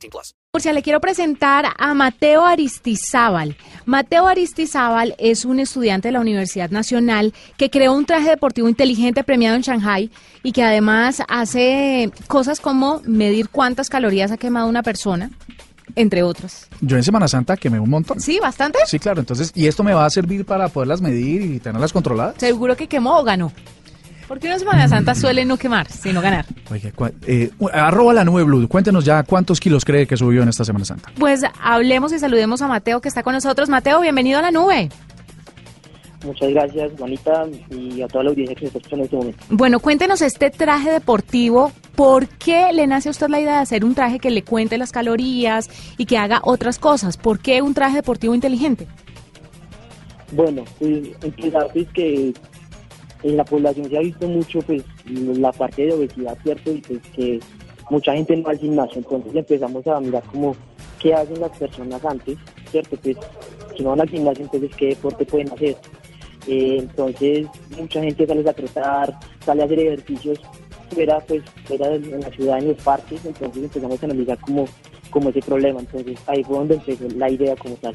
18 plus. Murcia, le quiero presentar a Mateo Aristizábal. Mateo Aristizábal es un estudiante de la Universidad Nacional que creó un traje deportivo inteligente premiado en Shanghai y que además hace cosas como medir cuántas calorías ha quemado una persona, entre otras. Yo en Semana Santa quemé un montón. Sí, bastante. Sí, claro. Entonces, ¿y esto me va a servir para poderlas medir y tenerlas controladas? Seguro que quemó o ganó. Porque una Semana Santa suele no quemar, sino ganar. Oye, cua- eh, arroba la nube blue. Cuéntenos ya cuántos kilos cree que subió en esta Semana Santa. Pues hablemos y saludemos a Mateo que está con nosotros. Mateo, bienvenido a la nube. Muchas gracias, Juanita, y a toda la audiencia que se está escuchando en este momento. Bueno, cuéntenos este traje deportivo. ¿Por qué le nace a usted la idea de hacer un traje que le cuente las calorías y que haga otras cosas? ¿Por qué un traje deportivo inteligente? Bueno, pues empezar pues que en la población se ha visto mucho pues la parte de obesidad, ¿cierto? Y pues que mucha gente no va al gimnasio, entonces empezamos a mirar como qué hacen las personas antes, ¿cierto? Pues si no van al gimnasio, entonces qué deporte pueden hacer. Eh, entonces mucha gente sale a trotar, sale a hacer ejercicios fuera, pues fuera en la ciudad, en los parques, entonces empezamos a analizar como, como ese problema, entonces ahí fue donde empezó la idea como tal.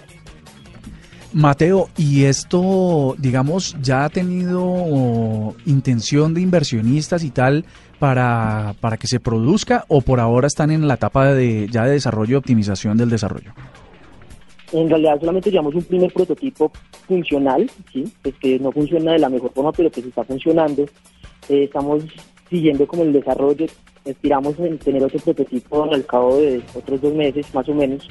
Mateo, ¿y esto, digamos, ya ha tenido intención de inversionistas y tal para, para que se produzca o por ahora están en la etapa de, ya de desarrollo y optimización del desarrollo? En realidad solamente llevamos un primer prototipo funcional, ¿sí? pues que no funciona de la mejor forma, pero que sí está funcionando. Eh, estamos siguiendo como el desarrollo, esperamos en tener otro prototipo al cabo de otros dos meses más o menos,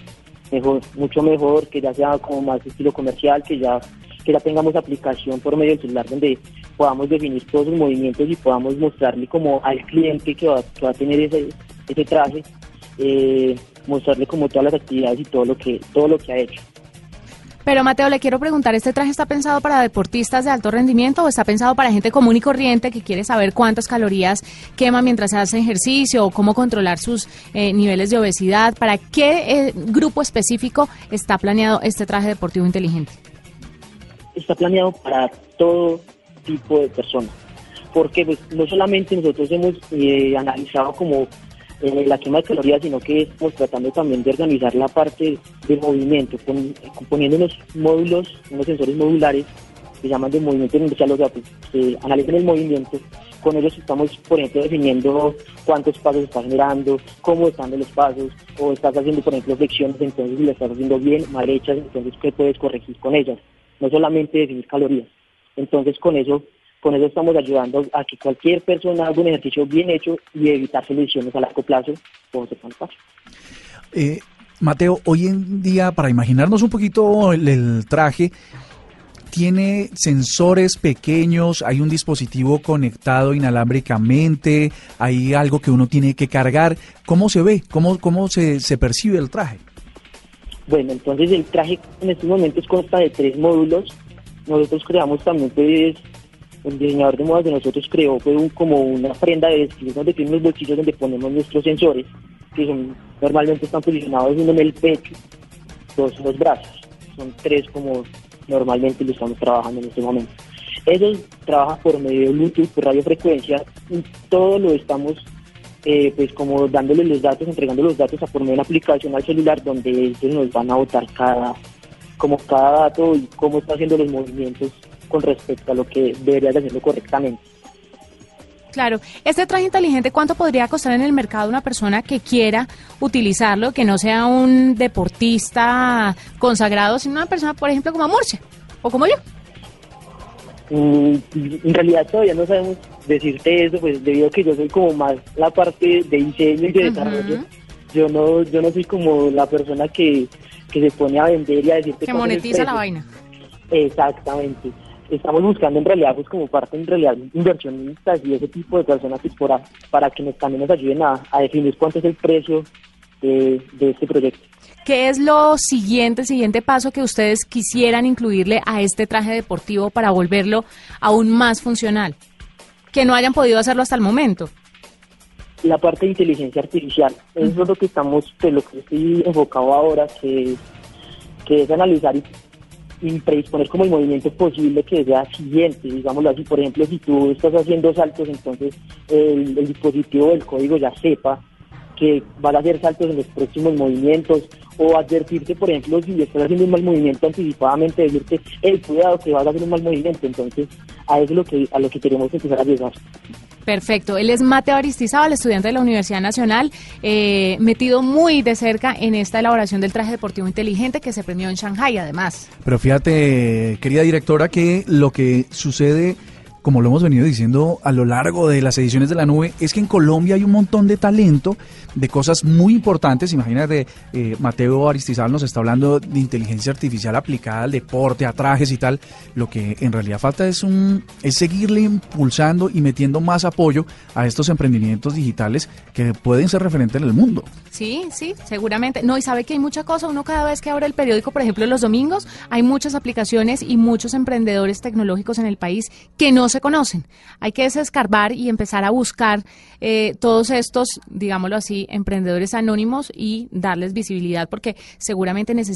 mejor, mucho mejor, que ya sea como más estilo comercial, que ya, que ya tengamos aplicación por medio del celular donde podamos definir todos los movimientos y podamos mostrarle como al cliente que va, que va a tener ese, ese traje, eh, mostrarle como todas las actividades y todo lo que, todo lo que ha hecho. Pero Mateo, le quiero preguntar, ¿este traje está pensado para deportistas de alto rendimiento o está pensado para gente común y corriente que quiere saber cuántas calorías quema mientras hace ejercicio o cómo controlar sus eh, niveles de obesidad? ¿Para qué eh, grupo específico está planeado este traje deportivo inteligente? está planeado para todo tipo de personas. Porque pues, no solamente nosotros hemos eh, analizado como eh, la quema de calorías, sino que estamos tratando también de organizar la parte de movimiento, con, poniendo unos módulos, unos sensores modulares que llaman de movimiento inercial, o sea, pues, que analizan el movimiento. Con ellos estamos, por ejemplo, definiendo cuántos pasos está generando, cómo están los pasos, o estás haciendo, por ejemplo, flexiones, entonces si las estás haciendo bien, mal hechas, entonces qué puedes corregir con ellas no solamente definir calorías. Entonces con eso, con eso estamos ayudando a que cualquier persona haga un ejercicio bien hecho y evitarse lesiones a largo plazo como se. Eh, Mateo, hoy en día, para imaginarnos un poquito el, el traje, tiene sensores pequeños, hay un dispositivo conectado inalámbricamente, hay algo que uno tiene que cargar. ¿Cómo se ve? ¿Cómo, cómo se, se percibe el traje? Bueno, entonces el traje en estos momentos consta de tres módulos. Nosotros creamos también, pues, el diseñador de modas de nosotros creó fue un, como una prenda de vestir donde tiene unos bolsillos donde ponemos nuestros sensores, que son normalmente están posicionados uno en el pecho, dos en los brazos. Son tres como normalmente lo estamos trabajando en este momento. Ellos trabajan por medio de Bluetooth, por radiofrecuencia, y todo lo estamos eh, pues como dándole los datos, entregando los datos a por medio de una aplicación al celular donde ellos nos van a votar cada, como cada dato y cómo está haciendo los movimientos con respecto a lo que debería de hacerlo correctamente. Claro, este traje inteligente, ¿cuánto podría costar en el mercado una persona que quiera utilizarlo, que no sea un deportista consagrado, sino una persona, por ejemplo, como Murcia o como yo? Mm, en realidad todavía no sabemos decirte eso, pues debido a que yo soy como más la parte de diseño y de desarrollo. Yo no, yo no soy como la persona que, que se pone a vender y a decirte Que monetiza la vaina. Exactamente. Estamos buscando en realidad, pues como parte en realidad inversionistas y ese tipo de personas pues, para, para que nos, también nos ayuden a, a definir cuánto es el precio de, de este proyecto. ¿Qué es lo siguiente, el siguiente paso que ustedes quisieran incluirle a este traje deportivo para volverlo aún más funcional? Que no hayan podido hacerlo hasta el momento. La parte de inteligencia artificial, eso es lo que estamos, de lo que estoy enfocado ahora, que, que es analizar y, y predisponer como el movimiento posible que sea siguiente, digámoslo así. Por ejemplo, si tú estás haciendo saltos, entonces el, el dispositivo del código ya sepa que van a hacer saltos en los próximos movimientos o advertirte, por ejemplo, si estás haciendo un mal movimiento anticipadamente, decirte, hey, cuidado que vas a hacer un mal movimiento. Entonces, a eso es lo que, a lo que queremos empezar a llegar. Perfecto. Él es Mateo Aristizábal, estudiante de la Universidad Nacional, eh, metido muy de cerca en esta elaboración del traje deportivo inteligente que se premió en Shanghai, además. Pero fíjate, querida directora, que lo que sucede como lo hemos venido diciendo a lo largo de las ediciones de la nube, es que en Colombia hay un montón de talento, de cosas muy importantes. Imagínate, eh, Mateo Aristizal nos está hablando de inteligencia artificial aplicada al deporte, a trajes y tal. Lo que en realidad falta es un es seguirle impulsando y metiendo más apoyo a estos emprendimientos digitales que pueden ser referentes en el mundo. Sí, sí, seguramente. No, y sabe que hay mucha cosa. Uno cada vez que abre el periódico, por ejemplo, los domingos, hay muchas aplicaciones y muchos emprendedores tecnológicos en el país que no se conocen. Hay que desescarbar y empezar a buscar eh, todos estos, digámoslo así, emprendedores anónimos y darles visibilidad porque seguramente necesitan